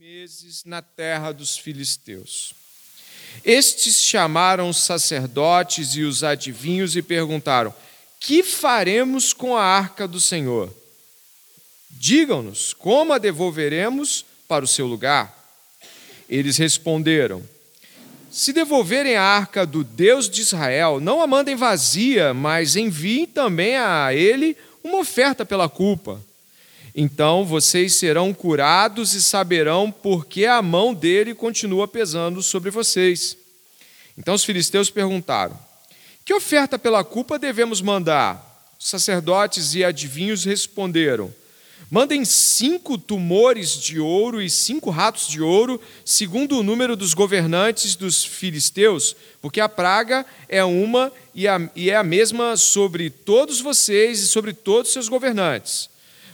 meses na terra dos filisteus. Estes chamaram os sacerdotes e os adivinhos e perguntaram: Que faremos com a arca do Senhor? Digam-nos, como a devolveremos para o seu lugar? Eles responderam: Se devolverem a arca do Deus de Israel, não a mandem vazia, mas enviem também a ele uma oferta pela culpa. Então vocês serão curados e saberão por que a mão dele continua pesando sobre vocês. Então os filisteus perguntaram: Que oferta pela culpa devemos mandar? Os sacerdotes e adivinhos responderam: Mandem cinco tumores de ouro e cinco ratos de ouro, segundo o número dos governantes dos filisteus, porque a praga é uma e é a mesma sobre todos vocês e sobre todos os seus governantes.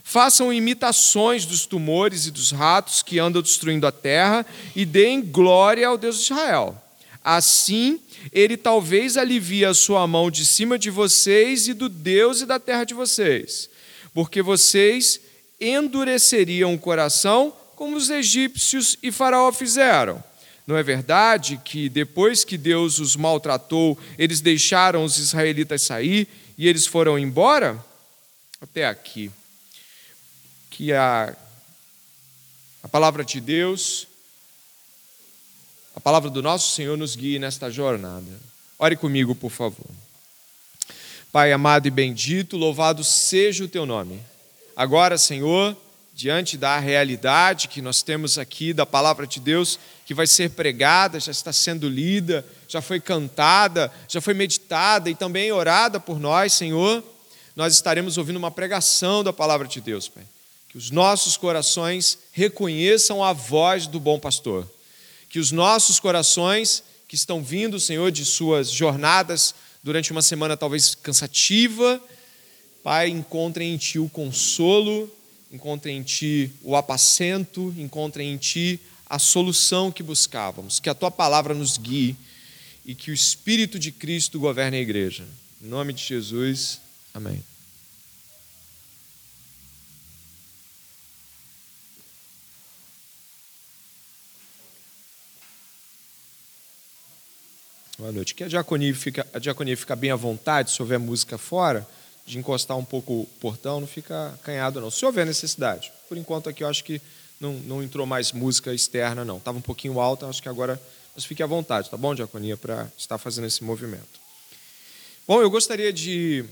Façam imitações dos tumores e dos ratos que andam destruindo a terra e deem glória ao Deus de Israel. Assim, ele talvez alivie a sua mão de cima de vocês e do Deus e da terra de vocês, porque vocês endureceriam o coração como os egípcios e Faraó fizeram. Não é verdade que depois que Deus os maltratou, eles deixaram os israelitas sair e eles foram embora? Até aqui que a, a palavra de Deus, a palavra do nosso Senhor nos guie nesta jornada. Ore comigo, por favor. Pai amado e bendito, louvado seja o teu nome. Agora, Senhor, diante da realidade que nós temos aqui, da palavra de Deus, que vai ser pregada, já está sendo lida, já foi cantada, já foi meditada e também orada por nós, Senhor, nós estaremos ouvindo uma pregação da palavra de Deus, Pai que os nossos corações reconheçam a voz do bom pastor, que os nossos corações que estão vindo, Senhor, de suas jornadas durante uma semana talvez cansativa, Pai, encontrem em Ti o consolo, encontrem em Ti o apacento, encontrem em Ti a solução que buscávamos, que a Tua palavra nos guie e que o Espírito de Cristo governe a igreja. Em nome de Jesus, amém. Noite. Que a diaconia, fica, a diaconia fica bem à vontade, se houver música fora, de encostar um pouco o portão, não fica acanhado, não. Se houver necessidade. Por enquanto aqui eu acho que não, não entrou mais música externa, não. Estava um pouquinho alta, acho que agora. Mas fique à vontade, tá bom, diaconia, para estar fazendo esse movimento. Bom, eu gostaria de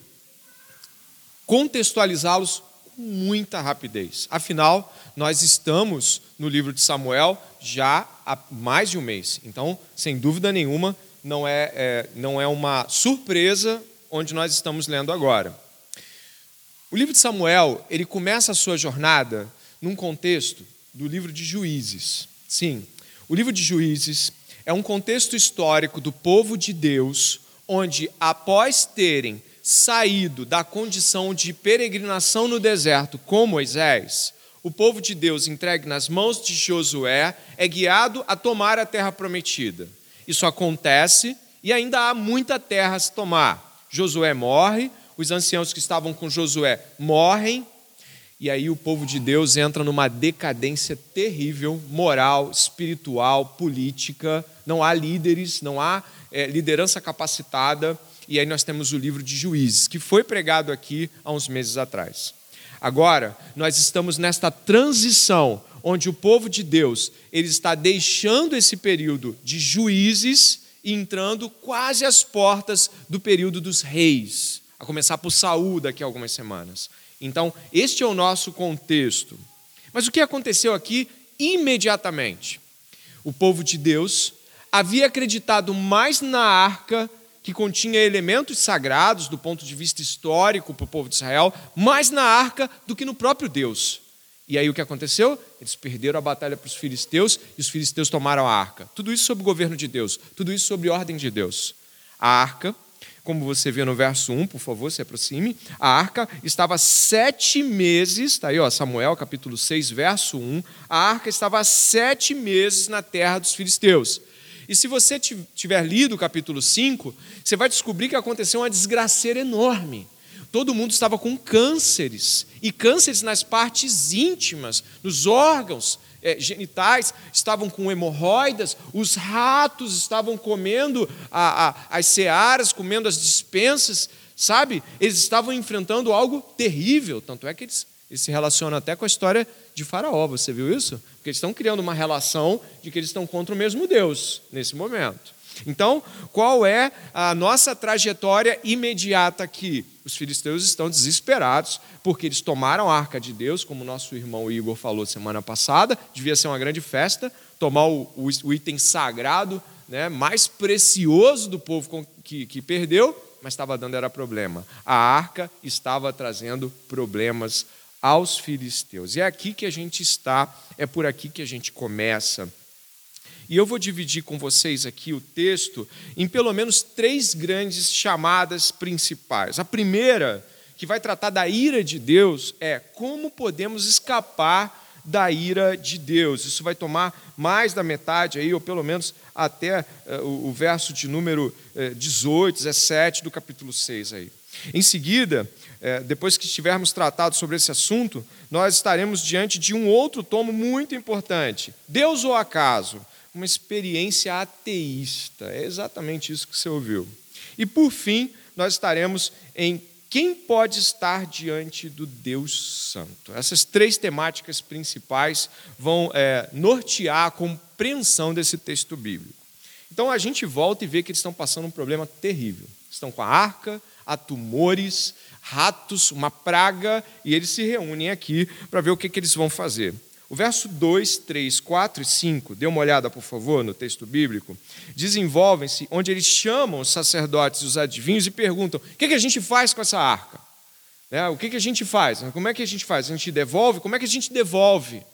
contextualizá-los com muita rapidez. Afinal, nós estamos no livro de Samuel já há mais de um mês. Então, sem dúvida nenhuma, não é, é, não é uma surpresa onde nós estamos lendo agora. O livro de Samuel, ele começa a sua jornada num contexto do livro de Juízes. Sim, o livro de Juízes é um contexto histórico do povo de Deus, onde após terem saído da condição de peregrinação no deserto com Moisés, o povo de Deus entregue nas mãos de Josué é guiado a tomar a terra prometida. Isso acontece e ainda há muita terra a se tomar. Josué morre, os anciãos que estavam com Josué morrem, e aí o povo de Deus entra numa decadência terrível, moral, espiritual, política. Não há líderes, não há é, liderança capacitada. E aí nós temos o livro de Juízes, que foi pregado aqui há uns meses atrás. Agora, nós estamos nesta transição onde o povo de Deus ele está deixando esse período de juízes e entrando quase às portas do período dos reis, a começar por Saul daqui a algumas semanas. Então, este é o nosso contexto. Mas o que aconteceu aqui imediatamente? O povo de Deus havia acreditado mais na arca que continha elementos sagrados do ponto de vista histórico para o povo de Israel, mais na arca do que no próprio Deus. E aí o que aconteceu? Eles perderam a batalha para os filisteus e os filisteus tomaram a arca. Tudo isso sob o governo de Deus, tudo isso sob ordem de Deus. A arca, como você vê no verso 1, por favor, se aproxime, a arca estava sete meses, está aí, ó, Samuel capítulo 6, verso 1, a arca estava sete meses na terra dos filisteus. E se você tiver lido o capítulo 5, você vai descobrir que aconteceu uma desgraceira enorme todo mundo estava com cânceres, e cânceres nas partes íntimas, nos órgãos é, genitais, estavam com hemorroidas, os ratos estavam comendo a, a, as searas, comendo as dispensas, sabe? Eles estavam enfrentando algo terrível, tanto é que eles, eles se relacionam até com a história de Faraó, você viu isso? Porque eles estão criando uma relação de que eles estão contra o mesmo Deus nesse momento. Então, qual é a nossa trajetória imediata aqui? Os filisteus estão desesperados porque eles tomaram a arca de Deus, como nosso irmão Igor falou semana passada, devia ser uma grande festa, tomar o, o, o item sagrado, né, mais precioso do povo que, que perdeu, mas estava dando era problema. A arca estava trazendo problemas aos filisteus. E é aqui que a gente está, é por aqui que a gente começa. E eu vou dividir com vocês aqui o texto em pelo menos três grandes chamadas principais. A primeira, que vai tratar da ira de Deus, é como podemos escapar da ira de Deus. Isso vai tomar mais da metade aí, ou pelo menos até uh, o, verso de número uh, 18, 17 do capítulo 6 aí. Em seguida, uh, depois que estivermos tratado sobre esse assunto, nós estaremos diante de um outro tomo muito importante. Deus ou acaso? Uma experiência ateísta. É exatamente isso que você ouviu. E por fim, nós estaremos em quem pode estar diante do Deus Santo. Essas três temáticas principais vão é, nortear a compreensão desse texto bíblico. Então a gente volta e vê que eles estão passando um problema terrível. Estão com a arca, há tumores, ratos, uma praga, e eles se reúnem aqui para ver o que, que eles vão fazer. O verso 2, 3, 4 e 5, dê uma olhada, por favor, no texto bíblico, desenvolvem-se onde eles chamam os sacerdotes e os adivinhos e perguntam: o que, a gente faz com essa arca? É, o que, a gente faz? Como é que a gente faz? A gente devolve? Como é que a gente devolve?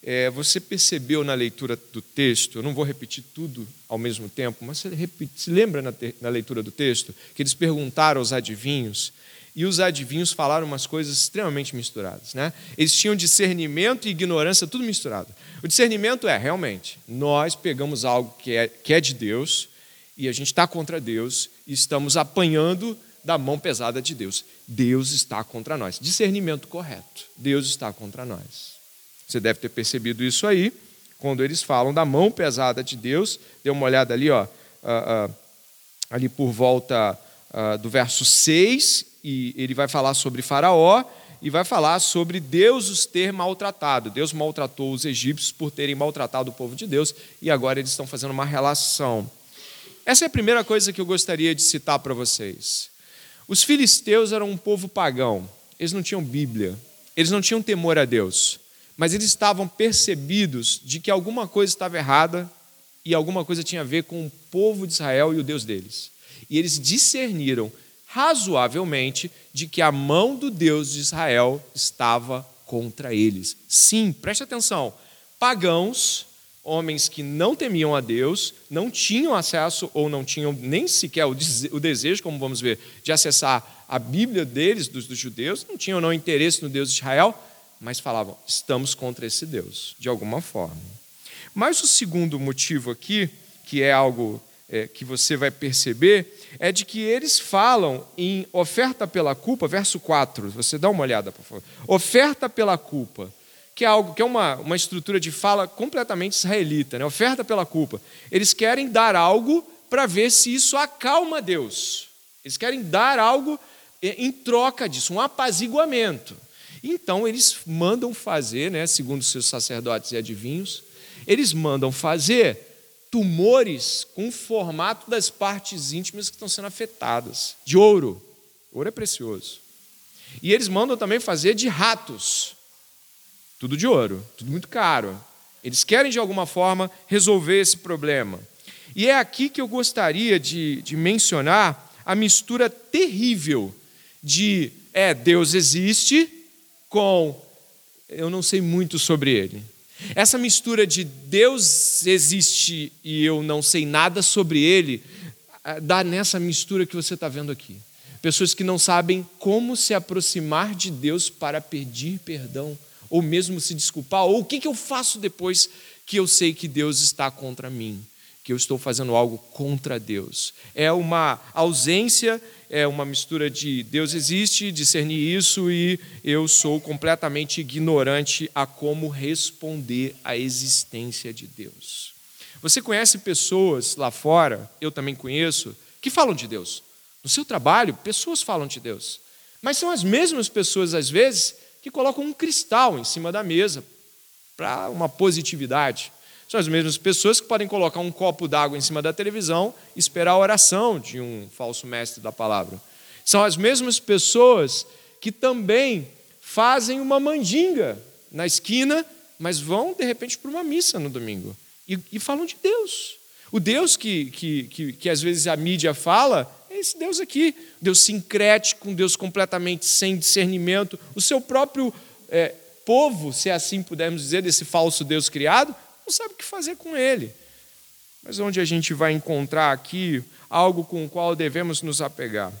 É, você percebeu na leitura do texto, eu não vou repetir tudo ao mesmo tempo, mas você repite, se lembra na, te, na leitura do texto que eles perguntaram aos adivinhos e os adivinhos falaram umas coisas extremamente misturadas. Né? Eles tinham discernimento e ignorância, tudo misturado. O discernimento é, realmente, nós pegamos algo que é, que é de Deus e a gente está contra Deus e estamos apanhando da mão pesada de Deus. Deus está contra nós. Discernimento correto. Deus está contra nós. Você deve ter percebido isso aí, quando eles falam da mão pesada de Deus. Dê uma olhada ali, ó, uh, uh, ali por volta uh, do verso 6 e ele vai falar sobre Faraó e vai falar sobre Deus os ter maltratado. Deus maltratou os egípcios por terem maltratado o povo de Deus e agora eles estão fazendo uma relação. Essa é a primeira coisa que eu gostaria de citar para vocês. Os filisteus eram um povo pagão, eles não tinham Bíblia, eles não tinham temor a Deus, mas eles estavam percebidos de que alguma coisa estava errada e alguma coisa tinha a ver com o povo de Israel e o Deus deles. E eles discerniram razoavelmente de que a mão do Deus de Israel estava contra eles. Sim, preste atenção. Pagãos, homens que não temiam a Deus, não tinham acesso ou não tinham nem sequer o desejo, como vamos ver, de acessar a Bíblia deles, dos, dos judeus, não tinham não interesse no Deus de Israel, mas falavam: estamos contra esse Deus, de alguma forma. Mas o segundo motivo aqui, que é algo é, que você vai perceber, é de que eles falam em oferta pela culpa, verso 4, você dá uma olhada, por favor. Oferta pela culpa, que é algo que é uma, uma estrutura de fala completamente israelita, né? oferta pela culpa. Eles querem dar algo para ver se isso acalma Deus. Eles querem dar algo é, em troca disso, um apaziguamento. Então eles mandam fazer, né, segundo seus sacerdotes e adivinhos, eles mandam fazer tumores com o formato das partes íntimas que estão sendo afetadas, de ouro. Ouro é precioso. E eles mandam também fazer de ratos. Tudo de ouro, tudo muito caro. Eles querem, de alguma forma, resolver esse problema. E é aqui que eu gostaria de, de mencionar a mistura terrível de é, Deus existe com eu não sei muito sobre ele. Essa mistura de Deus existe e eu não sei nada sobre ele, ah, dá nessa mistura que você está vendo aqui. Pessoas que não sabem como se aproximar de Deus para pedir perdão, ou mesmo se desculpar, ou o que, que eu faço depois que eu sei que Deus está contra mim, que eu estou fazendo algo contra Deus. É uma ausência, é uma mistura de Deus existe, discernir isso e eu sou completamente ignorante a como responder à existência de Deus. Você conhece pessoas lá fora, eu também conheço, que falam de Deus. No seu trabalho, pessoas falam de Deus. Mas são as mesmas pessoas, às vezes, que colocam um cristal em cima da mesa para uma positividade. São as mesmas pessoas que podem colocar um copo d'água em cima da televisão e esperar a oração de um falso mestre da palavra. São as mesmas pessoas que também fazem uma mandinga na esquina, mas vão, de repente, para uma missa no domingo e, e falam de Deus. O Deus que, que, que, que às vezes a mídia fala é esse Deus aqui, Deus sincrético, um Deus completamente sem discernimento. O seu próprio é, povo, se assim pudermos dizer, desse falso Deus criado, não sabe o que fazer com ele. Mas onde a gente vai encontrar aqui algo com o qual devemos nos apegar?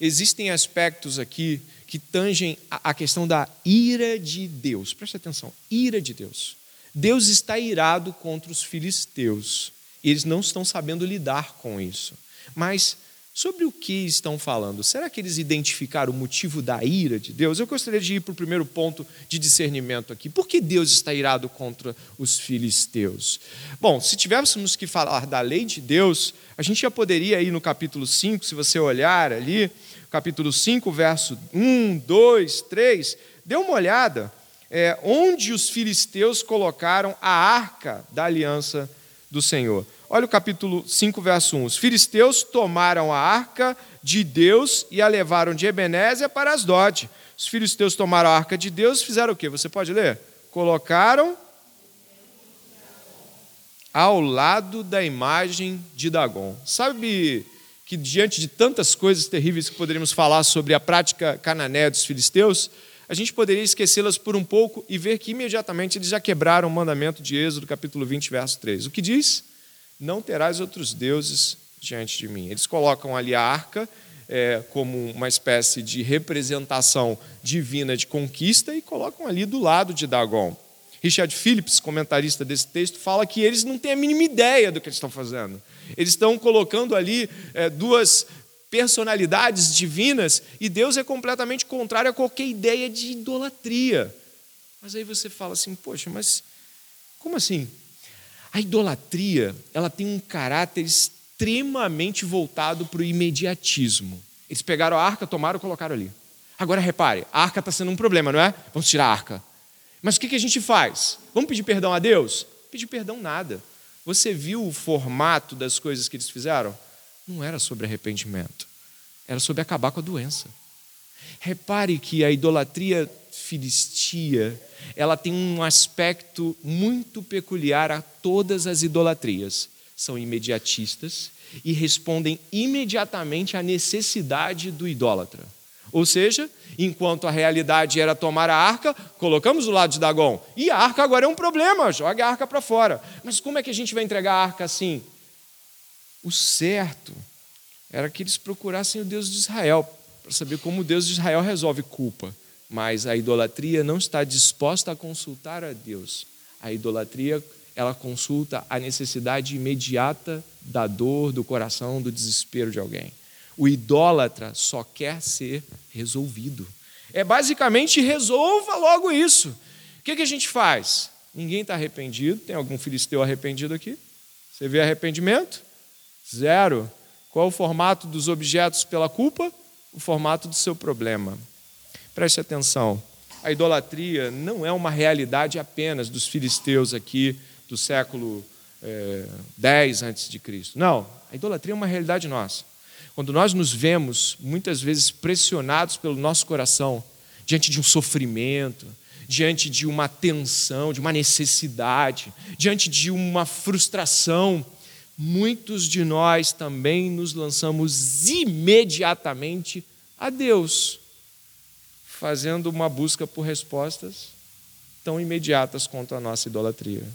Existem aspectos aqui que tangem a questão da ira de Deus. Preste atenção, ira de Deus. Deus está irado contra os filisteus. Eles não estão sabendo lidar com isso. Mas Sobre o que estão falando? Será que eles identificaram o motivo da ira de Deus? Eu gostaria de ir para o primeiro ponto de discernimento aqui. Por que Deus está irado contra os filisteus? Bom, se tivéssemos que falar da lei de Deus, a gente já poderia ir no capítulo 5, se você olhar ali, capítulo 5, verso 1, 2, 3, dê uma olhada é, onde os filisteus colocaram a arca da aliança do Senhor. Olha o capítulo 5, verso 1. Os filisteus tomaram a arca de Deus e a levaram de Ebenézer para Asdod. Os filisteus tomaram a arca de Deus e fizeram o quê? Você pode ler? Colocaram ao lado da imagem de Dagon. Sabe que diante de tantas coisas terríveis que poderíamos falar sobre a prática cananeia dos filisteus, a gente poderia esquecê-las por um pouco e ver que imediatamente eles já quebraram o mandamento de Êxodo, capítulo 20, verso 3. O que diz? Não terás outros deuses diante de mim. Eles colocam ali a arca é, como uma espécie de representação divina de conquista e colocam ali do lado de Dagon. Richard Phillips, comentarista desse texto, fala que eles não têm a mínima ideia do que eles estão fazendo. Eles estão colocando ali é, duas personalidades divinas e Deus é completamente contrário a qualquer ideia de idolatria. Mas aí você fala assim, poxa, mas como assim? A idolatria, ela tem um caráter extremamente voltado para o imediatismo. Eles pegaram a arca, tomaram e colocaram ali. Agora repare, a arca está sendo um problema, não é? Vamos tirar a arca. Mas o que a gente faz? Vamos pedir perdão a Deus? Pedir perdão nada. Você viu o formato das coisas que eles fizeram? Não era sobre arrependimento, era sobre acabar com a doença. Repare que a idolatria filistia, ela tem um aspecto muito peculiar a todas as idolatrias. São imediatistas e respondem imediatamente à necessidade do idólatra. Ou seja, enquanto a realidade era tomar a arca, colocamos do lado de Dagon. E a arca agora é um problema, joga a arca para fora. Mas como é que a gente vai entregar a arca assim? O certo era que eles procurassem o Deus de Israel, para saber como o Deus de Israel resolve culpa. Mas a idolatria não está disposta a consultar a Deus. A idolatria, ela consulta a necessidade imediata da dor, do coração, do desespero de alguém. O idólatra só quer ser resolvido. É basicamente resolva logo isso. O que, que a gente faz? Ninguém está arrependido. Tem algum filisteu arrependido aqui? Você vê arrependimento? Zero. Qual o formato dos objetos pela culpa? O formato do seu problema. Preste atenção. A idolatria não é uma realidade apenas dos filisteus aqui do século é, 10 antes de Cristo. Não, a idolatria é uma realidade nossa. Quando nós nos vemos muitas vezes pressionados pelo nosso coração diante de um sofrimento, diante de uma tensão, de uma necessidade, diante de uma frustração, muitos de nós também nos lançamos imediatamente a Deus fazendo uma busca por respostas tão imediatas quanto a nossa idolatria.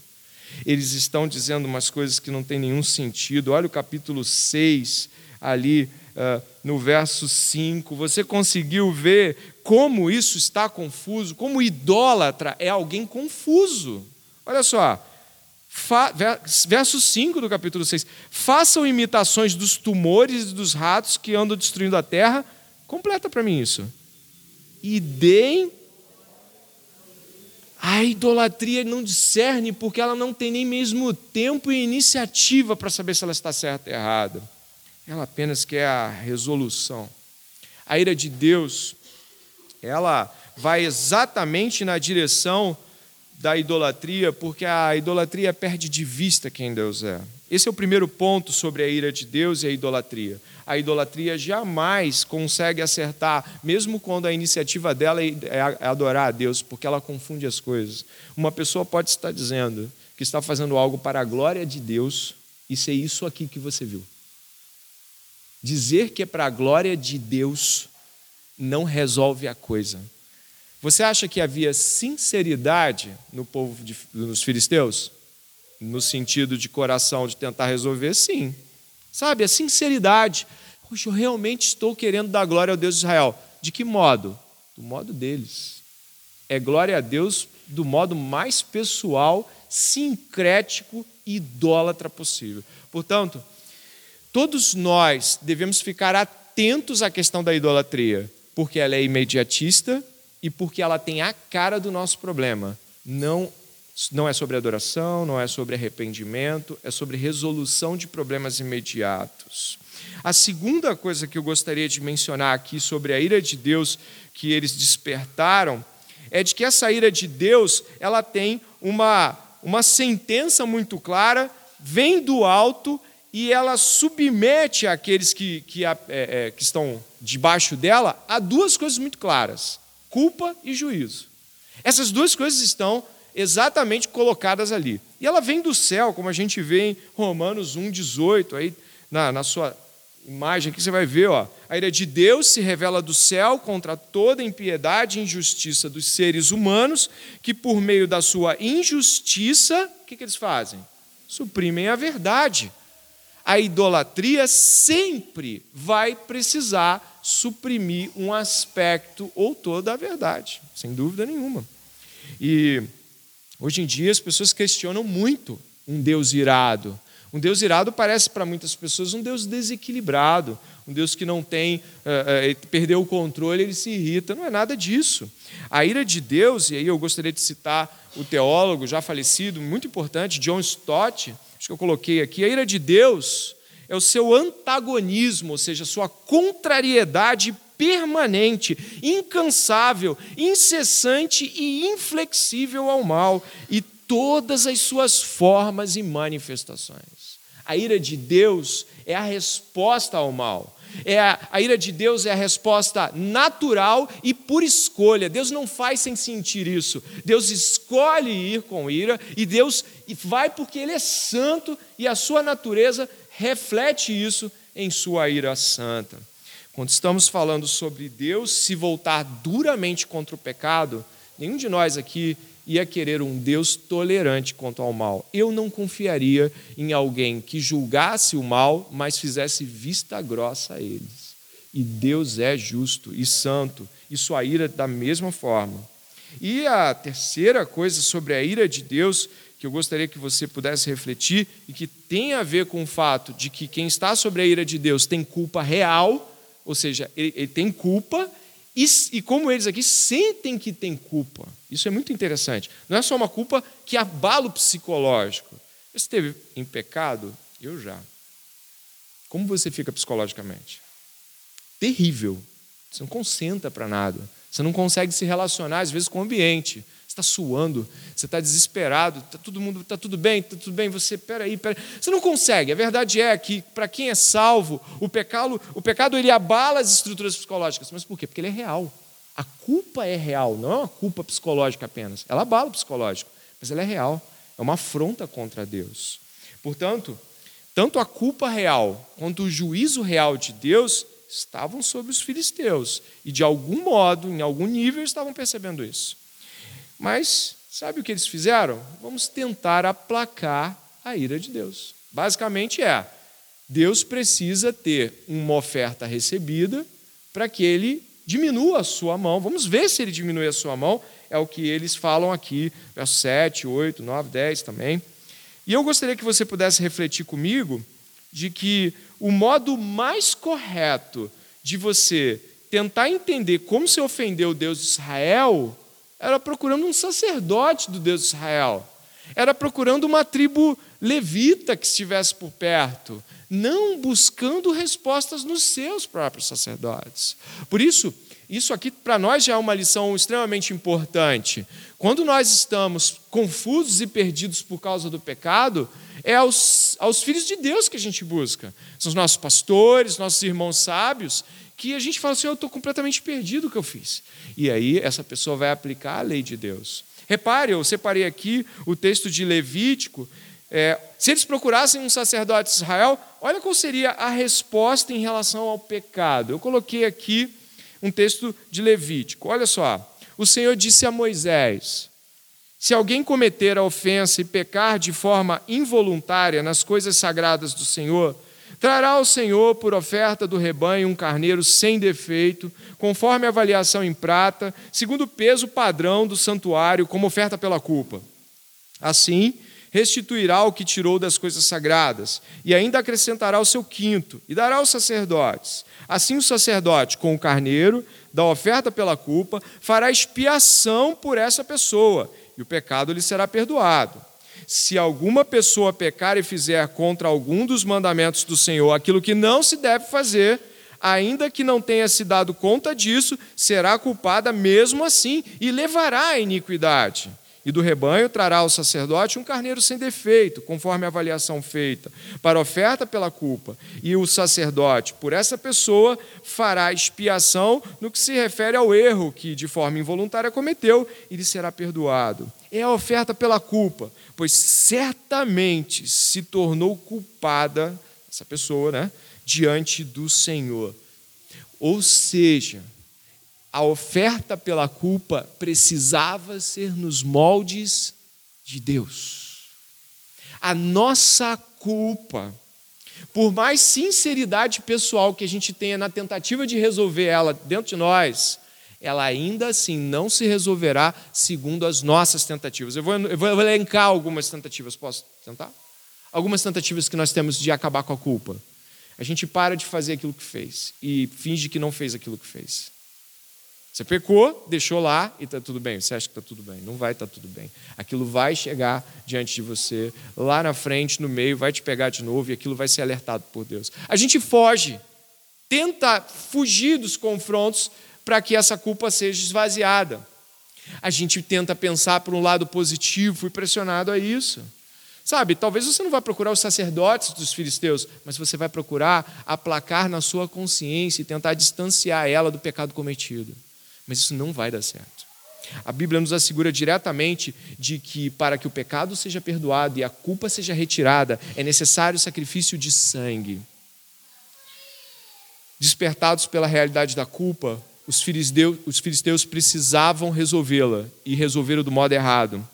Eles estão dizendo umas coisas que não têm nenhum sentido. Olha o capítulo 6, ali uh, no verso 5. Você conseguiu ver como isso está confuso? Como idólatra é alguém confuso. Olha só. Verso 5 do capítulo 6. Façam imitações dos tumores e dos ratos que andam destruindo a terra. Completa para mim isso. E deem. A idolatria não discerne porque ela não tem nem mesmo tempo e iniciativa para saber se ela está certa ou errada. Ela apenas quer a resolução. A ira de Deus, ela vai exatamente na direção da idolatria, porque a idolatria perde de vista quem Deus é. Esse é o primeiro ponto sobre a ira de Deus e a idolatria. A idolatria jamais consegue acertar, mesmo quando a iniciativa dela é, é adorar a Deus, porque ela confunde as coisas. Uma pessoa pode estar dizendo que está fazendo algo para a glória de Deus e ser isso aqui que você viu. Dizer que é para a glória de Deus não resolve a coisa. Você acha que havia sinceridade no povo de, dos filisteus? No sentido de coração de tentar resolver? Sim. Sabe, a sinceridade. Poxa, eu realmente estou querendo dar glória ao Deus de Israel. De que modo? Do modo deles. É glória a Deus do modo mais pessoal, sincrético e idólatra possível. Portanto, todos nós devemos ficar atentos à questão da idolatria, porque ela é imediatista, e porque ela tem a cara do nosso problema. Não, não é sobre adoração, não é sobre arrependimento, é sobre resolução de problemas imediatos. A segunda coisa que eu gostaria de mencionar aqui sobre a ira de Deus que eles despertaram é de que essa ira de Deus ela tem uma, uma sentença muito clara, vem do alto e ela submete aqueles que, que, é, é, que estão debaixo dela a duas coisas muito claras culpa e juízo. Essas duas coisas estão exatamente colocadas ali. E ela vem do céu, como a gente vê em Romanos 1,18, aí na, na sua imagem aqui você vai ver, ó, a ira de Deus se revela do céu contra toda impiedade e injustiça dos seres humanos, que por meio da sua injustiça, o que, que eles fazem? Suprimem a verdade. A idolatria sempre vai precisar suprimir um aspecto ou toda a verdade, sem dúvida nenhuma. E hoje em dia as pessoas questionam muito um Deus irado. Um Deus irado parece para muitas pessoas um Deus desequilibrado, um Deus que não tem, uh, uh, perdeu o controle, ele se irrita. Não é nada disso. A ira de Deus, e aí eu gostaria de citar o teólogo já falecido, muito importante, John Stott, acho que eu coloquei aqui, a ira de Deus é o seu antagonismo, ou seja, sua contrariedade permanente, incansável, incessante e inflexível ao mal e todas as suas formas e manifestações. A ira de Deus é a resposta ao mal. É a, a, ira de Deus é a resposta natural e por escolha. Deus não faz sem sentir isso. Deus escolhe ir com ira e Deus vai porque Ele é santo e a sua natureza reflete isso em sua ira santa. Quando estamos falando sobre Deus se voltar duramente contra o pecado, nenhum de nós aqui ia querer um Deus tolerante quanto ao mal. Eu não confiaria em alguém que julgasse o mal, mas fizesse vista grossa a eles. E Deus é justo e santo, e sua ira da mesma forma. E a terceira coisa sobre a ira de Deus que eu gostaria que você pudesse refletir e que tem a ver com o fato de que quem está sobre a ira de Deus tem culpa real, ou seja, ele, ele tem culpa, e, e, como eles aqui sentem que tem culpa. Isso é muito interessante. Não é só uma culpa que abala o psicológico. Você esteve em pecado? Eu já. Como você fica psicologicamente? Terrível. Você não concentra para nada. Você não consegue se relacionar, às vezes, com o ambiente está suando, você está desesperado, está todo mundo, está tudo bem, está tudo bem, você, peraí, peraí. Você não consegue. A verdade é que, para quem é salvo, o pecado, o pecado ele abala as estruturas psicológicas. Mas por quê? Porque ele é real. A culpa é real, não é uma culpa psicológica apenas. Ela abala o psicológico, mas ela é real. É uma afronta contra Deus. Portanto, tanto a culpa real quanto o juízo real de Deus estavam sobre os filisteus. E de algum modo, em algum nível, estavam percebendo isso. Mas sabe o que eles fizeram? Vamos tentar aplacar a ira de Deus. Basicamente é: Deus precisa ter uma oferta recebida para que ele diminua a sua mão. Vamos ver se ele diminui a sua mão. É o que eles falam aqui, verso 7, 8, 9, 10 também. E eu gostaria que você pudesse refletir comigo de que o modo mais correto de você tentar entender como se ofendeu Deus de Israel era procurando um sacerdote do Deus de Israel. Era procurando uma tribo levita que estivesse por perto, não buscando respostas nos seus próprios sacerdotes. Por isso, isso aqui para nós já é uma lição extremamente importante. Quando nós estamos confusos e perdidos por causa do pecado, é aos, aos filhos de Deus que a gente busca. São os nossos pastores, nossos irmãos sábios, que a gente fala assim: eu estou completamente perdido o que eu fiz. E aí essa pessoa vai aplicar a lei de Deus. Repare, eu separei aqui o texto de Levítico. É, se eles procurassem um sacerdote de Israel, olha qual seria a resposta em relação ao pecado. Eu coloquei aqui um texto de Levítico. Olha só. O Senhor disse a Moisés: Se alguém cometer a ofensa e pecar de forma involuntária nas coisas sagradas do Senhor, trará ao Senhor por oferta do rebanho um carneiro sem defeito, conforme a avaliação em prata, segundo o peso padrão do santuário, como oferta pela culpa. Assim, restituirá o que tirou das coisas sagradas, e ainda acrescentará o seu quinto, e dará aos sacerdotes. Assim, o sacerdote, com o carneiro, da oferta pela culpa, fará expiação por essa pessoa, e o pecado lhe será perdoado. Se alguma pessoa pecar e fizer contra algum dos mandamentos do Senhor aquilo que não se deve fazer, ainda que não tenha se dado conta disso, será culpada mesmo assim e levará a iniquidade. E do rebanho trará ao sacerdote um carneiro sem defeito, conforme a avaliação feita, para oferta pela culpa. E o sacerdote, por essa pessoa, fará expiação no que se refere ao erro que de forma involuntária cometeu e lhe será perdoado. É a oferta pela culpa, pois certamente se tornou culpada, essa pessoa, né, diante do Senhor. Ou seja, a oferta pela culpa precisava ser nos moldes de Deus. A nossa culpa, por mais sinceridade pessoal que a gente tenha na tentativa de resolver ela dentro de nós, ela ainda assim não se resolverá segundo as nossas tentativas. Eu vou, eu vou elencar algumas tentativas, posso tentar? Algumas tentativas que nós temos de acabar com a culpa. A gente para de fazer aquilo que fez e finge que não fez aquilo que fez. Você pecou, deixou lá e está tudo bem. Você acha que está tudo bem? Não vai estar tá tudo bem. Aquilo vai chegar diante de você, lá na frente, no meio, vai te pegar de novo e aquilo vai ser alertado por Deus. A gente foge, tenta fugir dos confrontos para que essa culpa seja esvaziada. A gente tenta pensar por um lado positivo, fui pressionado a isso. Sabe, talvez você não vá procurar os sacerdotes dos filisteus, mas você vai procurar aplacar na sua consciência e tentar distanciar ela do pecado cometido. Mas isso não vai dar certo. A Bíblia nos assegura diretamente de que para que o pecado seja perdoado e a culpa seja retirada, é necessário o sacrifício de sangue. Despertados pela realidade da culpa, os filisteus, precisavam resolvê-la e resolveram do modo errado.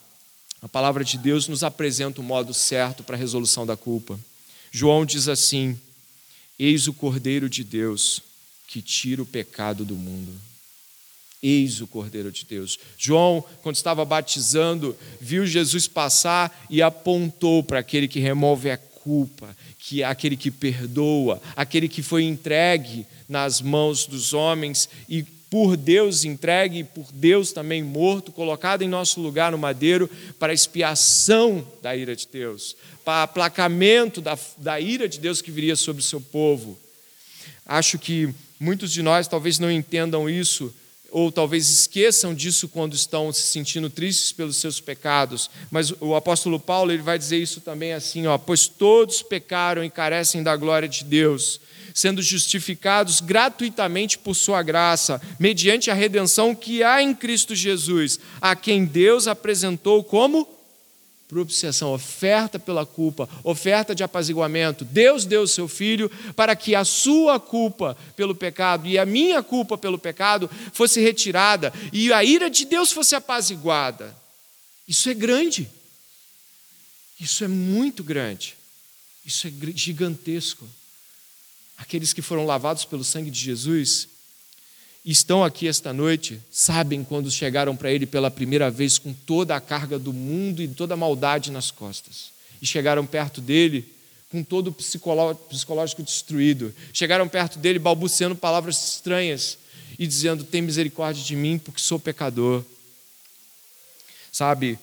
A palavra de Deus nos apresenta o modo certo para a resolução da culpa. João diz assim: Eis o Cordeiro de Deus que tira o pecado do mundo. Eis o Cordeiro de Deus. João, quando estava batizando, viu Jesus passar e apontou para aquele que remove a culpa, que é aquele que perdoa, aquele que foi entregue nas mãos dos homens e por Deus entregue por Deus também morto, colocado em nosso lugar no madeiro para expiação da ira de Deus, para aplacamento da, da ira de Deus que viria sobre o seu povo. Acho que muitos de nós talvez não entendam isso ou talvez esqueçam disso quando estão se sentindo tristes pelos seus pecados. Mas o apóstolo Paulo ele vai dizer isso também assim, ó, pois todos pecaram e carecem da glória de Deus, sendo justificados gratuitamente por sua graça, mediante a redenção que há em Cristo Jesus, a quem Deus apresentou como propiciação, oferta pela culpa, oferta de apaziguamento. Deus deu o seu filho para que a sua culpa pelo pecado e a minha culpa pelo pecado fosse retirada e a ira de Deus fosse apaziguada. Isso é grande. Isso é muito grande. Isso é gigantesco. Aqueles que foram lavados pelo sangue de Jesus estão aqui esta noite sabem quando chegaram para Ele pela primeira vez com toda a carga do mundo e toda a maldade nas costas. e chegaram perto dele com todo o psicológico destruído. Chegaram perto dele balbuciando palavras estranhas e dizendo: Tem misericórdia de mim, porque sou pecador. Sabe,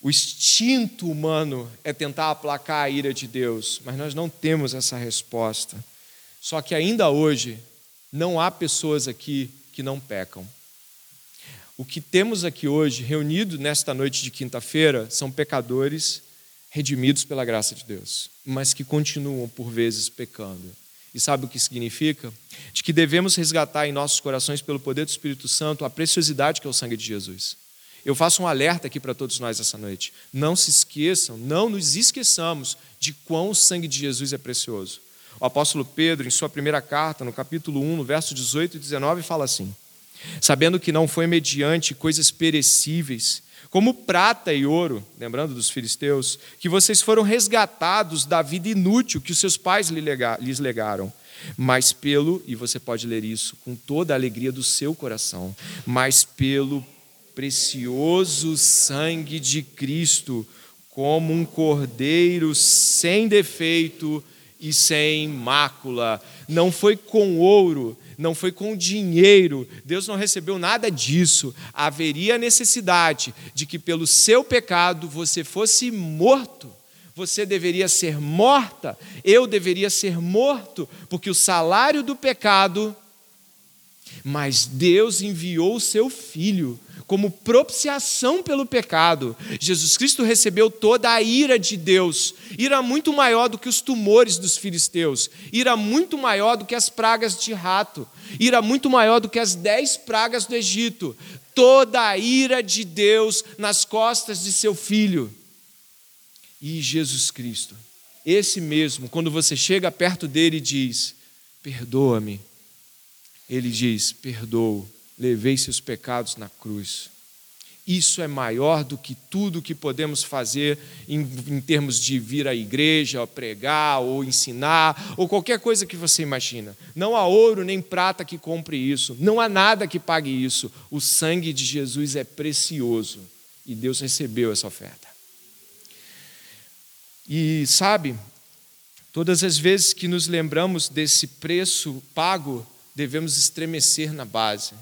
o instinto humano é tentar aplacar a ira de Deus, mas nós não temos essa resposta. Só que ainda hoje, não há pessoas aqui que não pecam. O que temos aqui hoje, reunido nesta noite de quinta-feira, são pecadores redimidos pela graça de Deus, mas que continuam por vezes pecando. E sabe o que significa? De que devemos resgatar em nossos corações, pelo poder do Espírito Santo, a preciosidade que é o sangue de Jesus. Eu faço um alerta aqui para todos nós essa noite. Não se esqueçam, não nos esqueçamos de quão o sangue de Jesus é precioso. O apóstolo Pedro, em sua primeira carta, no capítulo 1, no verso 18 e 19, fala assim: Sabendo que não foi mediante coisas perecíveis, como prata e ouro, lembrando dos filisteus, que vocês foram resgatados da vida inútil que os seus pais lhes legaram, mas pelo, e você pode ler isso com toda a alegria do seu coração, mas pelo precioso sangue de Cristo, como um cordeiro sem defeito e sem mácula. Não foi com ouro, não foi com dinheiro, Deus não recebeu nada disso. Haveria necessidade de que, pelo seu pecado, você fosse morto. Você deveria ser morta, eu deveria ser morto, porque o salário do pecado. Mas Deus enviou o seu filho como propiciação pelo pecado. Jesus Cristo recebeu toda a ira de Deus, ira muito maior do que os tumores dos filisteus, ira muito maior do que as pragas de rato, ira muito maior do que as dez pragas do Egito. Toda a ira de Deus nas costas de seu filho. E Jesus Cristo, esse mesmo, quando você chega perto dele e diz: Perdoa-me, ele diz: Perdoo levei seus pecados na cruz. Isso é maior do que tudo que podemos fazer em, em, termos de vir à igreja, pregar, ou ensinar, ou qualquer coisa que você imagina. Não há ouro nem prata que compre isso, não há nada que pague isso. O sangue de Jesus é precioso e Deus recebeu essa oferta. E sabe, todas as vezes que nos lembramos desse preço pago, devemos estremecer na base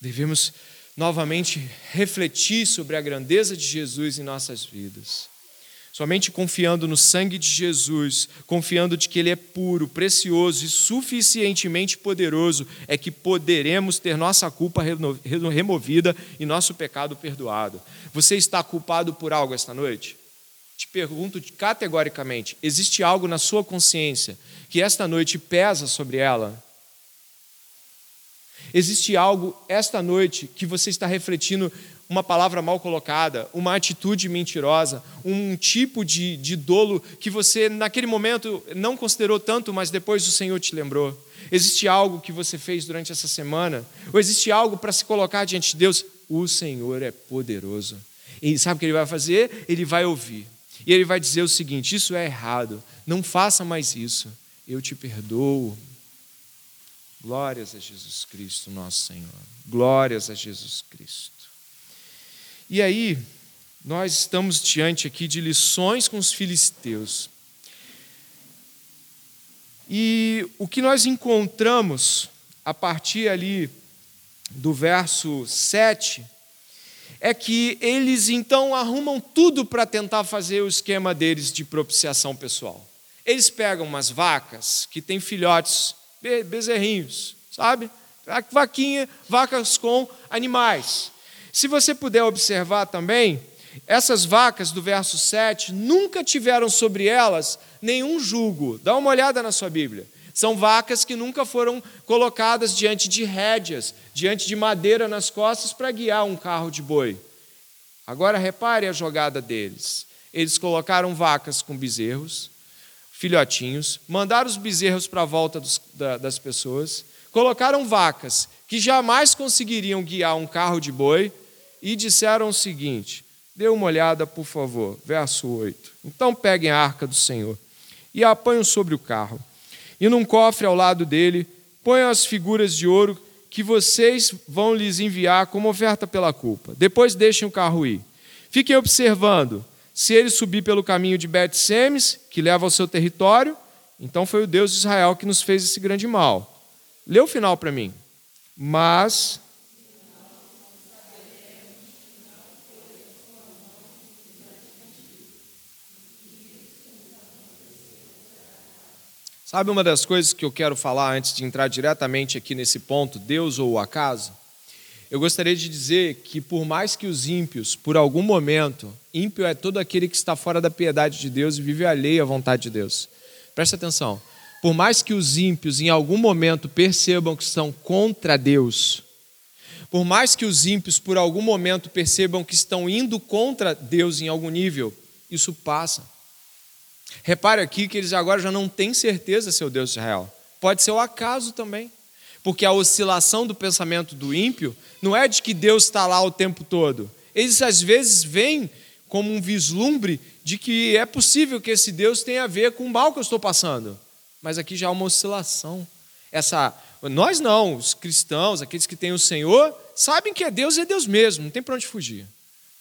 Devemos novamente refletir sobre a grandeza de Jesus em nossas vidas. Somente confiando no sangue de Jesus, confiando de que Ele é puro, precioso e suficientemente poderoso, é que poderemos ter nossa culpa removida e nosso pecado perdoado. Você está culpado por algo esta noite? Te pergunto categoricamente: existe algo na sua consciência que esta noite pesa sobre ela? Existe algo esta noite que você está refletindo uma palavra mal colocada, uma atitude mentirosa, um tipo de, de dolo que você naquele momento não considerou tanto, mas depois o Senhor te lembrou. Existe algo que você fez durante essa semana? Ou existe algo para se colocar diante de Deus? O Senhor é poderoso. E sabe o que ele vai fazer? Ele vai ouvir. E ele vai dizer o seguinte: Isso é errado, não faça mais isso. Eu te perdoo, Glórias a Jesus Cristo, nosso Senhor. Glórias a Jesus Cristo. E aí, nós estamos diante aqui de lições com os filisteus. E o que nós encontramos a partir ali do verso 7 é que eles então arrumam tudo para tentar fazer o esquema deles de propiciação pessoal. Eles pegam umas vacas que têm filhotes bezerrinhos, sabe? Vaquinha, vacas com animais. Se você puder observar também, essas vacas do verso 7 nunca tiveram sobre elas nenhum jugo. Dá uma olhada na sua Bíblia. São vacas que nunca foram colocadas diante de rédeas, diante de madeira nas costas para guiar um carro de boi. Agora repare a jogada deles. Eles colocaram vacas com bezerros, filhotinhos, mandaram os bezerros para a volta dos, da, das pessoas, colocaram vacas que jamais conseguiriam guiar um carro de boi e disseram o seguinte: dê uma olhada, por favor, verso 8. Então peguem a arca do Senhor e a sobre o carro, e num cofre ao lado dele ponham as figuras de ouro que vocês vão lhes enviar como oferta pela culpa. Depois deixem o carro ir. Fiquem observando Se ele subir pelo caminho de Bet-Semes, que leva ao seu território, então foi o Deus de Israel que nos fez esse grande mal. Lê o final para mim. Mas Sabe uma das coisas que eu quero falar antes de entrar diretamente aqui nesse ponto, Deus ou o acaso? Eu gostaria de dizer que, por mais que os ímpios, por algum momento, ímpio é todo aquele que está fora da piedade de Deus e vive alheio à vontade de Deus. Presta atenção. Por mais que os ímpios, em algum momento, percebam que estão contra Deus, por mais que os ímpios, por algum momento, percebam que estão indo contra Deus em algum nível, isso passa. Repare aqui que eles agora já não têm certeza se é o Deus de Israel. Pode ser o acaso também. Porque a oscilação do pensamento do ímpio não é de que Deus está lá o tempo todo. Eles às vezes veem como um vislumbre de que é possível que esse Deus tenha a ver com o mal que eu estou passando. Mas aqui já há uma oscilação. Essa, nós não, os cristãos, aqueles que têm o Senhor, sabem que é Deus e é Deus mesmo, não tem para onde fugir.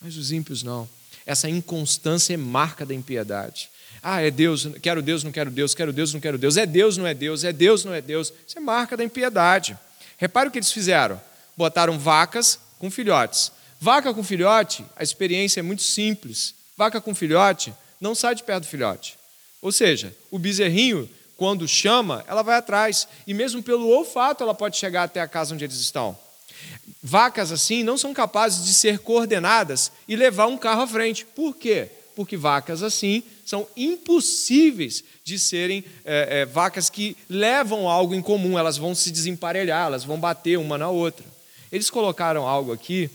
Mas os ímpios não. Essa inconstância é marca da impiedade. Ah, é Deus, quero Deus, não quero Deus, quero Deus, não quero Deus. É Deus, não é Deus, é Deus, não é Deus. Isso é marca da impiedade. Repare o que eles fizeram: botaram vacas com filhotes. Vaca com filhote, a experiência é muito simples. Vaca com filhote não sai de perto do filhote. Ou seja, o bezerrinho, quando chama, ela vai atrás. E mesmo pelo olfato, ela pode chegar até a casa onde eles estão. Vacas assim não são capazes de ser coordenadas e levar um carro à frente. Por quê? Porque vacas assim são impossíveis de serem é, é, vacas que levam algo em comum, elas vão se desemparelhar, elas vão bater uma na outra. Eles colocaram algo aqui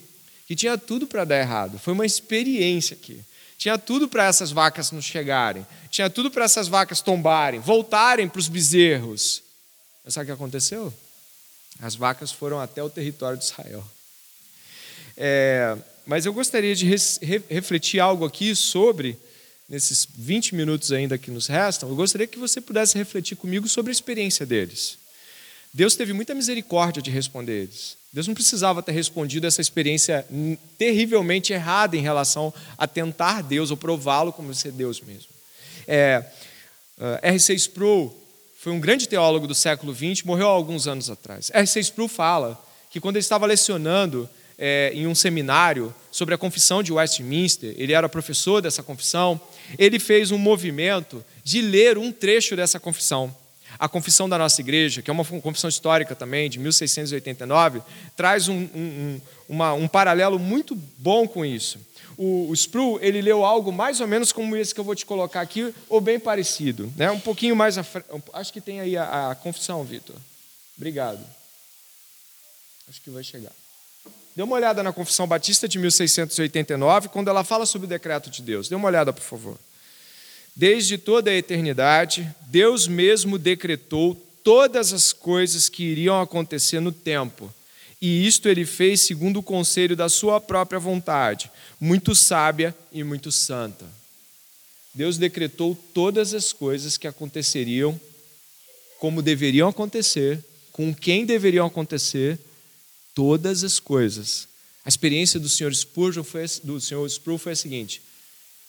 que tinha tudo para dar errado, foi uma experiência aqui. Tinha tudo para essas vacas não chegarem, tinha tudo para essas vacas tombarem, voltarem para os bezerros. Mas sabe o que aconteceu? As vacas foram até o território de Israel. É, mas eu gostaria de refletir algo aqui sobre, nesses 20 minutos ainda que nos restam, eu gostaria que você pudesse refletir comigo sobre a experiência deles. Deus teve muita misericórdia de responder eles. Deus não precisava ter respondido essa experiência terrivelmente errada em relação a tentar Deus ou prová-lo como ser Deus mesmo. É, uh, R.C. Sproul foi um grande teólogo do século XX, morreu há alguns anos atrás. R.C. Sproul fala que quando ele estava lecionando é, em um seminário sobre a confissão de Westminster, ele era professor dessa confissão, ele fez um movimento de ler um trecho dessa confissão. A confissão da nossa igreja, que é uma confissão histórica também, de 1689, traz um, um, uma, um paralelo muito bom com isso. O, o Spru, ele leu algo mais ou menos como esse que eu vou te colocar aqui, ou bem parecido. Né? Um pouquinho mais... Acho que tem aí a, a confissão, Vitor. Obrigado. Acho que vai chegar. Dê uma olhada na Confissão Batista de 1689, quando ela fala sobre o decreto de Deus. Dê uma olhada, por favor. Desde toda a eternidade, Deus mesmo decretou todas as coisas que iriam acontecer no tempo. E isto ele fez segundo o conselho da sua própria vontade, muito sábia e muito santa. Deus decretou todas as coisas que aconteceriam como deveriam acontecer, com quem deveriam acontecer todas as coisas. A experiência do Sr. Spurgeon foi, do Sr. Spurgeon foi a seguinte: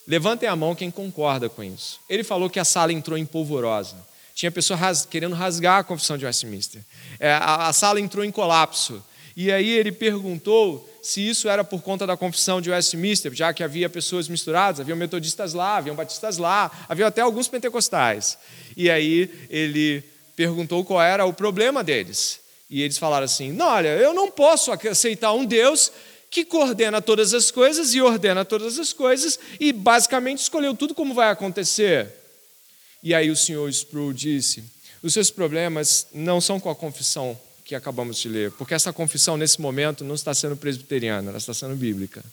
levantem a mão quem concorda com isso. Ele falou que a sala entrou em polvorosa. Tinha pessoa ras, querendo rasgar a confissão de Westminster. É, a, a sala entrou em colapso. E aí ele perguntou se isso era por conta da confissão de Westminster, já que havia pessoas misturadas, havia metodistas lá, havia batistas lá, havia até alguns pentecostais. E aí ele perguntou qual era o problema deles. E eles falaram assim: não, olha, eu não posso aceitar um Deus que coordena todas as coisas e ordena todas as coisas e basicamente escolheu tudo como vai acontecer. E aí o senhor Sproul disse: os seus problemas não são com a confissão que acabamos de ler, porque essa confissão nesse momento não está sendo presbiteriana, ela está sendo bíblica.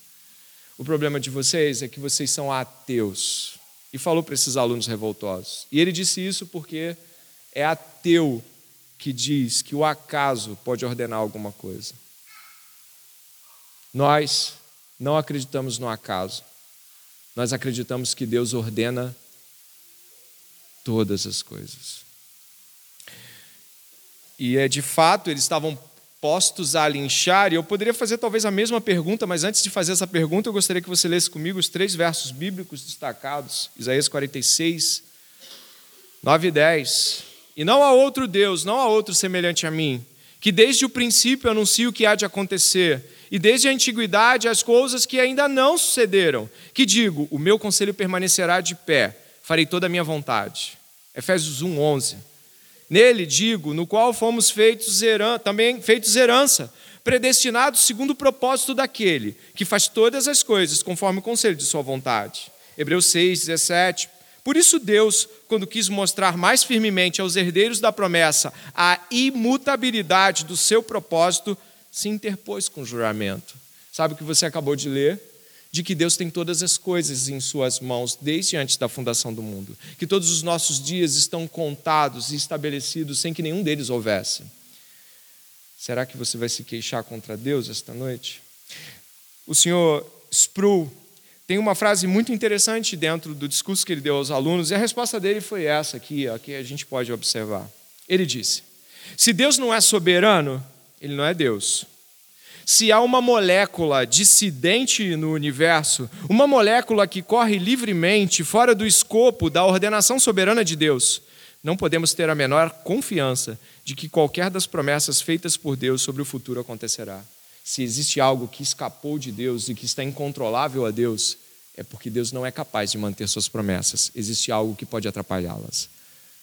O problema de vocês é que vocês são ateus. E falou para esses alunos revoltosos. E ele disse isso porque é ateu que diz que o acaso pode ordenar alguma coisa. Nós não acreditamos no acaso. Nós acreditamos que Deus ordena todas as coisas. E é de fato, eles estavam postos a linchar, e eu poderia fazer talvez a mesma pergunta, mas antes de fazer essa pergunta, eu gostaria que você lesse comigo os três versos bíblicos destacados, Isaías 46, 9 e 10. E não há outro Deus, não há outro semelhante a mim, que desde o princípio anuncie o que há de acontecer, e desde a antiguidade as coisas que ainda não sucederam, que digo, o meu conselho permanecerá de pé, farei toda a minha vontade. Efésios 1, 11. Nele, digo, no qual fomos feitos herança, também feitos herança, predestinados segundo o propósito daquele que faz todas as coisas conforme o conselho de sua vontade. Hebreus 6, 17. Por isso, Deus, quando quis mostrar mais firmemente aos herdeiros da promessa a imutabilidade do seu propósito, se interpôs com o juramento. Sabe o que você acabou de ler? de que Deus tem todas as coisas em Suas mãos desde antes da fundação do mundo, que todos os nossos dias estão contados e estabelecidos sem que nenhum deles houvesse. Será que você vai se queixar contra Deus esta noite? O senhor Sproul tem uma frase muito interessante dentro do discurso que ele deu aos alunos, e a resposta dele foi essa aqui, ó, que a gente pode observar. Ele disse: Se Deus não é soberano, ele não é Deus se há uma molécula dissidente no universo, uma molécula que corre livremente fora do escopo da ordenação soberana de Deus, não podemos ter a menor confiança de que qualquer das promessas feitas por Deus sobre o futuro acontecerá. Se existe algo que escapou de Deus e que está incontrolável a Deus, é porque Deus não é capaz de manter suas promessas. Existe algo que pode atrapalhá-las.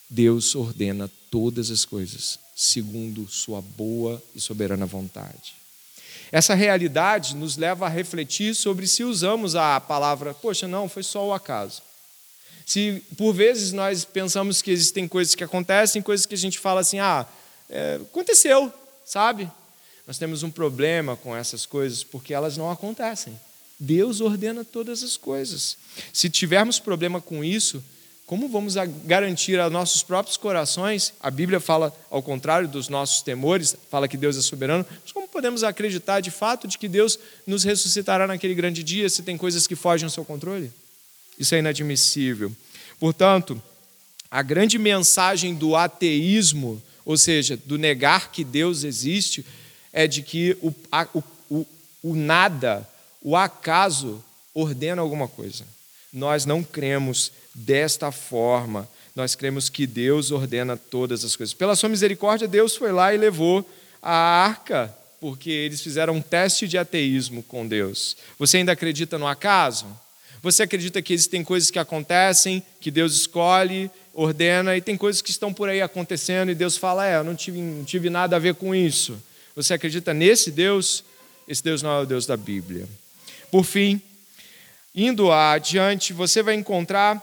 Deus ordena todas as coisas segundo sua boa e soberana vontade. Essa realidade nos leva a refletir sobre se usamos a palavra, poxa, não, foi só o acaso. Se por vezes nós pensamos que existem coisas que acontecem, coisas que a gente fala assim, ah, é, aconteceu, sabe? Nós temos um problema com essas coisas porque elas não acontecem. Deus ordena todas as coisas. Se tivermos problema com isso, como vamos garantir a nossos próprios corações? A Bíblia fala ao contrário dos nossos temores, fala que Deus é soberano, mas como podemos acreditar de fato de que Deus nos ressuscitará naquele grande dia se tem coisas que fogem ao seu controle? Isso é inadmissível. Portanto, a grande mensagem do ateísmo, ou seja, do negar que Deus existe, é de que o, o, o, o nada, o acaso, ordena alguma coisa. Nós não cremos desta forma. Nós cremos que Deus ordena todas as coisas. Pela sua misericórdia, Deus foi lá e levou a arca, porque eles fizeram um teste de ateísmo com Deus. Você ainda acredita no acaso? Você acredita que existem coisas que acontecem, que Deus escolhe, ordena, e tem coisas que estão por aí acontecendo e Deus fala: É, eu não tive, não tive nada a ver com isso. Você acredita nesse Deus? Esse Deus não é o Deus da Bíblia. Por fim, Indo adiante, você vai encontrar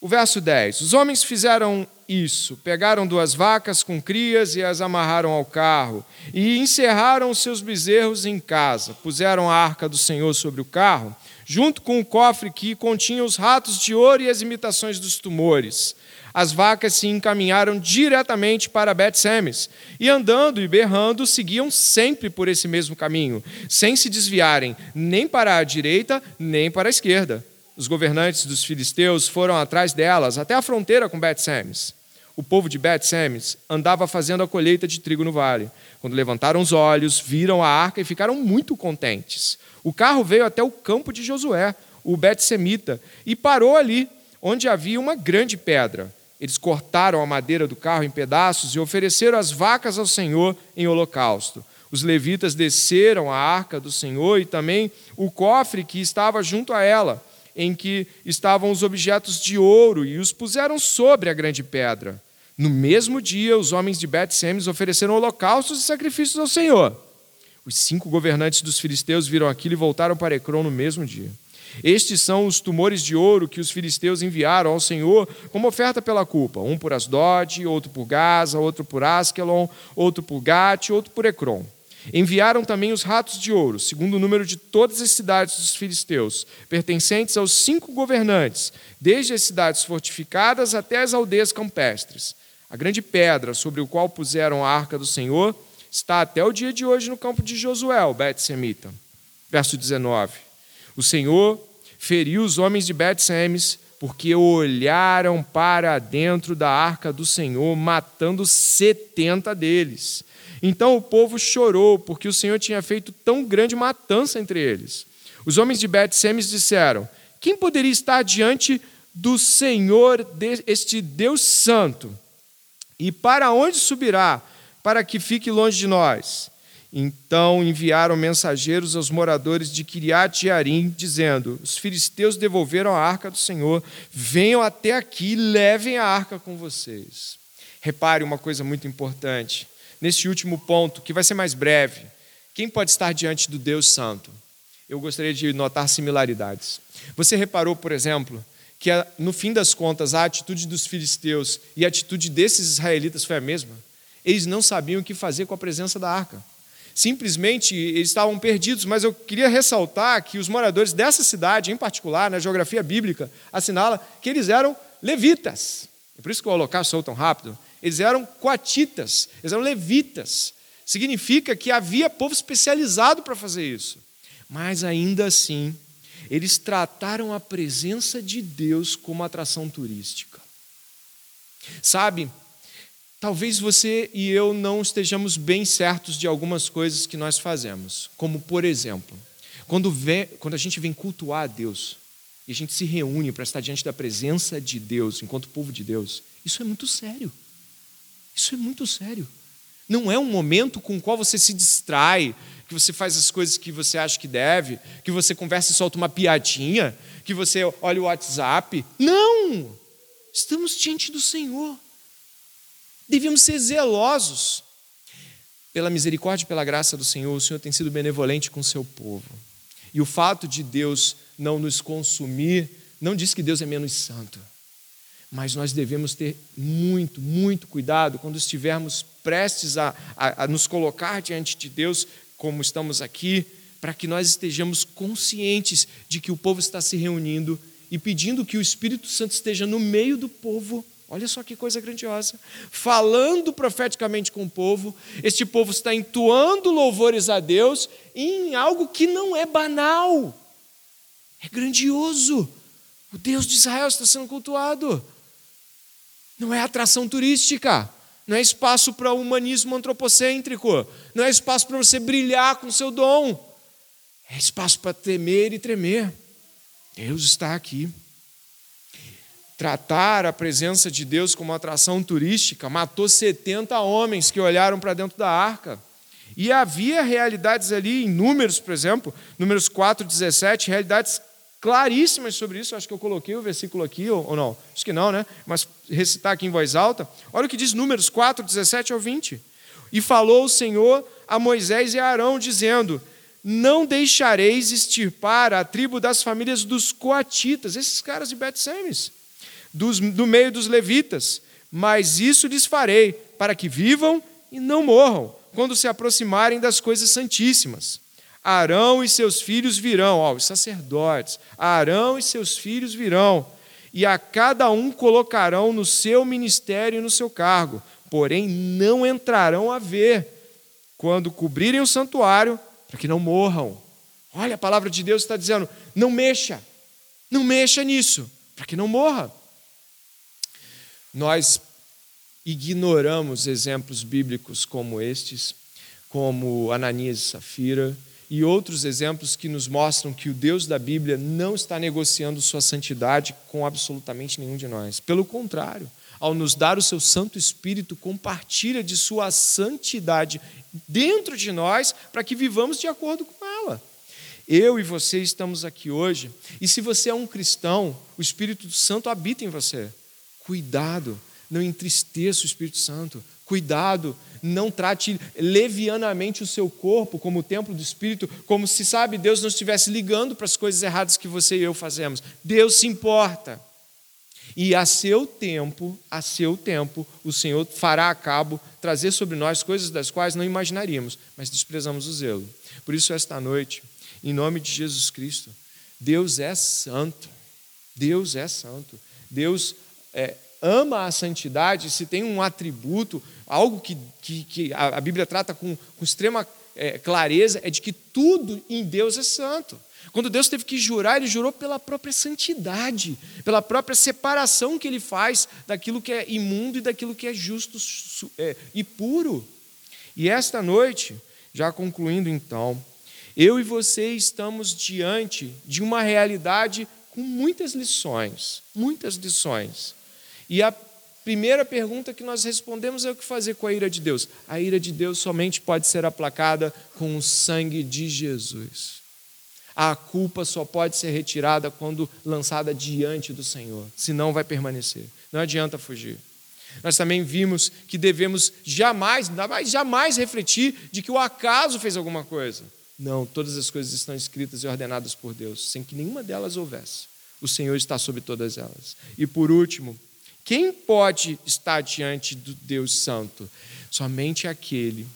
o verso 10. Os homens fizeram isso, pegaram duas vacas com crias e as amarraram ao carro, e encerraram os seus bezerros em casa. Puseram a arca do Senhor sobre o carro, junto com o cofre que continha os ratos de ouro e as imitações dos tumores as vacas se encaminharam diretamente para Bet-Semes e andando e berrando seguiam sempre por esse mesmo caminho, sem se desviarem nem para a direita nem para a esquerda. Os governantes dos filisteus foram atrás delas até a fronteira com Bet-Semes. O povo de Bet-Semes andava fazendo a colheita de trigo no vale. Quando levantaram os olhos, viram a arca e ficaram muito contentes. O carro veio até o campo de Josué, o Bet-Semita, e parou ali, onde havia uma grande pedra. Eles cortaram a madeira do carro em pedaços e ofereceram as vacas ao Senhor em holocausto. Os levitas desceram a arca do Senhor e também o cofre que estava junto a ela, em que estavam os objetos de ouro, e os puseram sobre a grande pedra. No mesmo dia, os homens de Bet-Semes ofereceram holocaustos e sacrifícios ao Senhor. Os cinco governantes dos filisteus viram aquilo e voltaram para Ecrón no mesmo dia. Estes são os tumores de ouro que os filisteus enviaram ao Senhor como oferta pela culpa: um por Asdod, outro por Gaza, outro por Askelon, outro por Gate, outro por Ecrom. Enviaram também os ratos de ouro, segundo o número de todas as cidades dos filisteus, pertencentes aos cinco governantes, desde as cidades fortificadas até as aldeias campestres. A grande pedra sobre o qual puseram a arca do Senhor está até o dia de hoje no campo de Josué, o Bet-Semita. Verso 19. O Senhor feriu os homens de Bet-Semes porque olharam para dentro da arca do Senhor, matando setenta deles. Então o povo chorou, porque o Senhor tinha feito tão grande matança entre eles. Os homens de Bet-Semes disseram: Quem poderia estar diante do Senhor, este Deus Santo? E para onde subirá, para que fique longe de nós? Então enviaram mensageiros aos moradores de Kiriat Jearim, dizendo: Os filisteus devolveram a arca do Senhor, venham até aqui e levem a arca com vocês. Repare uma coisa muito importante, nesse último ponto, que vai ser mais breve. Quem pode estar diante do Deus Santo? Eu gostaria de notar similaridades. Você reparou, por exemplo, que no fim das contas a atitude dos filisteus e a atitude desses israelitas foi a mesma? Eles não sabiam o que fazer com a presença da arca simplesmente eles estavam perdidos, mas eu queria ressaltar que os moradores dessa cidade, em particular, na geografia bíblica, assinala que eles eram levitas. É por isso que o holocausto saiu tão rápido. Eles eram coatitas, eles eram levitas. Significa que havia povo especializado para fazer isso. Mas ainda assim, eles trataram a presença de Deus como atração turística. Sabe, Talvez você e eu não estejamos bem certos de algumas coisas que nós fazemos, como por exemplo, quando, vem, quando a gente vem cultuar a Deus e a gente se reúne para estar diante da presença de Deus, enquanto povo de Deus, isso é muito sério. Isso é muito sério. Não é um momento com o qual você se distrai, que você faz as coisas que você acha que deve, que você conversa e solta uma piadinha, que você olha o WhatsApp. Não! Estamos diante do Senhor. Devíamos ser zelosos. Pela misericórdia e pela graça do Senhor, o Senhor tem sido benevolente com o seu povo. E o fato de Deus não nos consumir não diz que Deus é menos santo. Mas nós devemos ter muito, muito cuidado quando estivermos prestes a, a, a nos colocar diante de Deus, como estamos aqui, para que nós estejamos conscientes de que o povo está se reunindo e pedindo que o Espírito Santo esteja no meio do povo Olha só que coisa grandiosa. Falando profeticamente com o povo, este povo está entoando louvores a Deus em algo que não é banal, é grandioso. O Deus de Israel está sendo cultuado. Não é atração turística, não é espaço para o humanismo antropocêntrico, não é espaço para você brilhar com seu dom, é espaço para temer e tremer. Deus está aqui tratar a presença de Deus como uma atração turística, matou 70 homens que olharam para dentro da arca. E havia realidades ali em números, por exemplo, números 4, 17, realidades claríssimas sobre isso. Acho que eu coloquei o versículo aqui, ou não? Acho que não, né? Mas recitar aqui em voz alta. Olha o que diz números 4, 17 ao 20. E falou o Senhor a Moisés e a Arão, dizendo: Não deixareis extirpar a tribo das famílias dos coatitas, esses caras de Bet-Semes dos, do meio dos levitas, mas isso lhes farei, para que vivam e não morram, quando se aproximarem das coisas santíssimas. Arão e seus filhos virão, ó, os sacerdotes, Arão e seus filhos virão, e a cada um colocarão no seu ministério e no seu cargo, porém não entrarão a ver, quando cobrirem o santuário, para que não morram. Olha, a palavra de Deus está dizendo: não mexa, não mexa nisso, para que não morra. Nós ignoramos exemplos bíblicos como estes, como Ananias e Safira, e outros exemplos que nos mostram que o Deus da Bíblia não está negociando sua santidade com absolutamente nenhum de nós. Pelo contrário, ao nos dar o seu Santo Espírito, compartilha de sua santidade dentro de nós para que vivamos de acordo com ela. Eu e você estamos aqui hoje, e se você é um cristão, o Espírito Santo habita em você. Cuidado, não entristeça o Espírito Santo. Cuidado, não trate levianamente o seu corpo como o templo do Espírito, como se, sabe, Deus não estivesse ligando para as coisas erradas que você e eu fazemos. Deus se importa. E a seu tempo, a seu tempo, o Senhor fará a cabo trazer sobre nós coisas das quais não imaginaríamos, mas desprezamos o zelo. Por isso, esta noite, em nome de Jesus Cristo, Deus é santo. Deus é santo. Deus é, ama a santidade, se tem um atributo, algo que, que, que a, Bíblia trata com, com extrema é, clareza, é de que tudo em Deus é santo. Quando Deus teve que jurar, ele jurou pela própria santidade, pela própria separação que ele faz daquilo que é imundo e daquilo que é justo é, e puro. E esta noite, já concluindo então, eu e você estamos diante de uma realidade com muitas lições, muitas lições. E a primeira pergunta que nós respondemos é o que fazer com a ira de Deus. A ira de Deus somente pode ser aplacada com o sangue de Jesus. A culpa só pode ser retirada quando lançada diante do Senhor, senão vai permanecer. Não adianta fugir. Nós também vimos que devemos jamais, jamais refletir de que o acaso fez alguma coisa. Não, todas as coisas estão escritas e ordenadas por Deus, sem que nenhuma delas houvesse. O Senhor está sobre todas elas. E por último, quem pode estar diante do Deus Santo? Somente aquele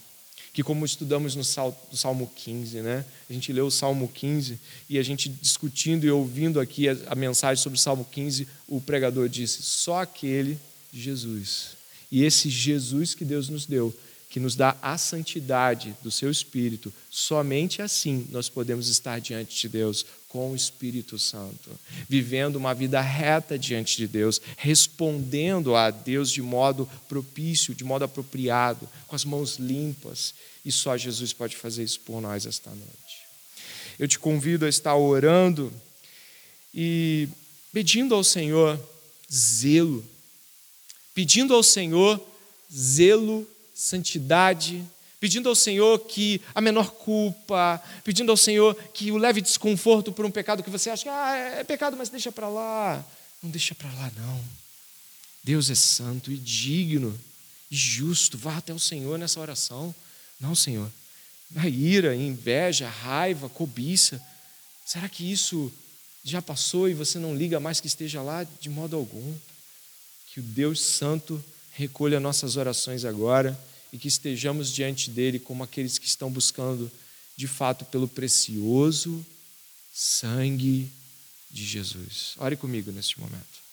que, como estudamos no Salmo 15, né? a gente leu o Salmo 15 e a gente discutindo e ouvindo aqui a, mensagem sobre o Salmo 15, o pregador disse: só aquele Jesus. E esse Jesus que Deus nos deu que nos dá a santidade do seu Espírito, somente assim nós podemos estar diante de Deus com o Espírito Santo, vivendo uma vida reta diante de Deus, respondendo a Deus de modo propício, de modo apropriado, com as mãos limpas. E só Jesus pode fazer isso por nós esta noite. Eu te convido a estar orando e pedindo ao Senhor zelo, pedindo ao Senhor zelo santidade, pedindo ao Senhor que a menor culpa, pedindo ao Senhor que o leve desconforto por um pecado que você acha que ah, é pecado, mas deixa para lá. Não deixa para lá, não. Deus é santo e digno e justo. Vá até o Senhor nessa oração. Não, Senhor. A ira, inveja, raiva, cobiça. Será que isso já passou e você não liga mais que esteja lá de modo algum? Que o Deus Santo recolha nossas orações agora e que estejamos diante dele como aqueles que estão buscando, de fato, pelo precioso sangue de Jesus. Ore comigo neste momento.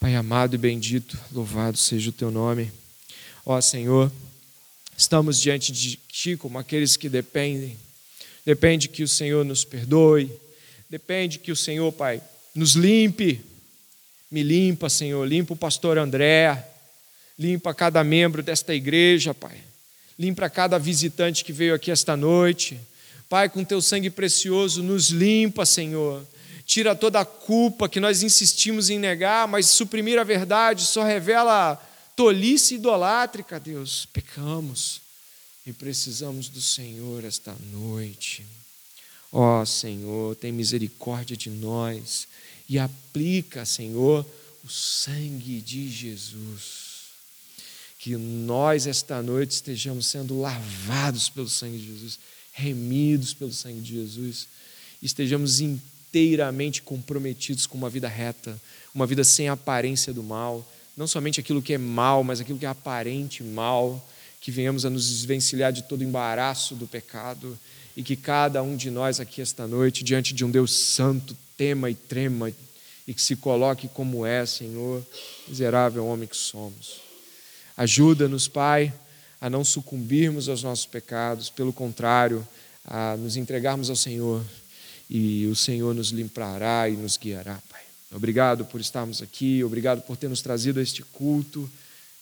Pai amado e bendito, louvado seja o teu nome. Ó Senhor, estamos diante de Ti como aqueles que dependem. Depende que o Senhor nos perdoe. Depende que o Senhor, Pai, nos limpe me limpa, Senhor, limpa o pastor André, limpa cada membro desta igreja, Pai. Limpa cada visitante que veio aqui esta noite. Pai, com teu sangue precioso, nos limpa, Senhor. Tira toda a culpa que nós insistimos em negar, mas suprimir a verdade só revela tolice idolátrica, Deus. Pecamos e precisamos do Senhor esta noite. Ó Senhor, tem misericórdia de nós e aplica, Senhor, o sangue de Jesus. Que nós, esta noite, estejamos sendo lavados pelo sangue de Jesus, remidos pelo sangue de Jesus, estejamos inteiramente comprometidos com uma vida reta, uma vida sem aparência do mal, não somente aquilo que é mal, mas aquilo que é aparente mal, que venhamos a nos desvencilhar de todo embaraço do pecado e que cada um de nós aqui esta noite, diante de um Deus santo, tema e trema e que se coloque como é, Senhor, miserável homem que somos. Ajuda-nos, Pai, a não sucumbirmos aos nossos pecados, pelo contrário, a nos entregarmos ao Senhor e o Senhor nos limpará e nos guiará, Pai. Obrigado por estarmos aqui, obrigado por ter nos trazido a este culto.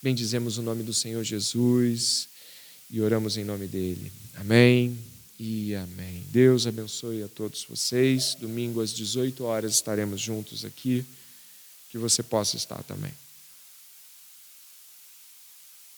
Bendizemos o nome do Senhor Jesus e oramos em nome dele. Amém e amém. Deus abençoe a todos vocês. Domingo às 18 horas estaremos juntos aqui. Que você possa estar também.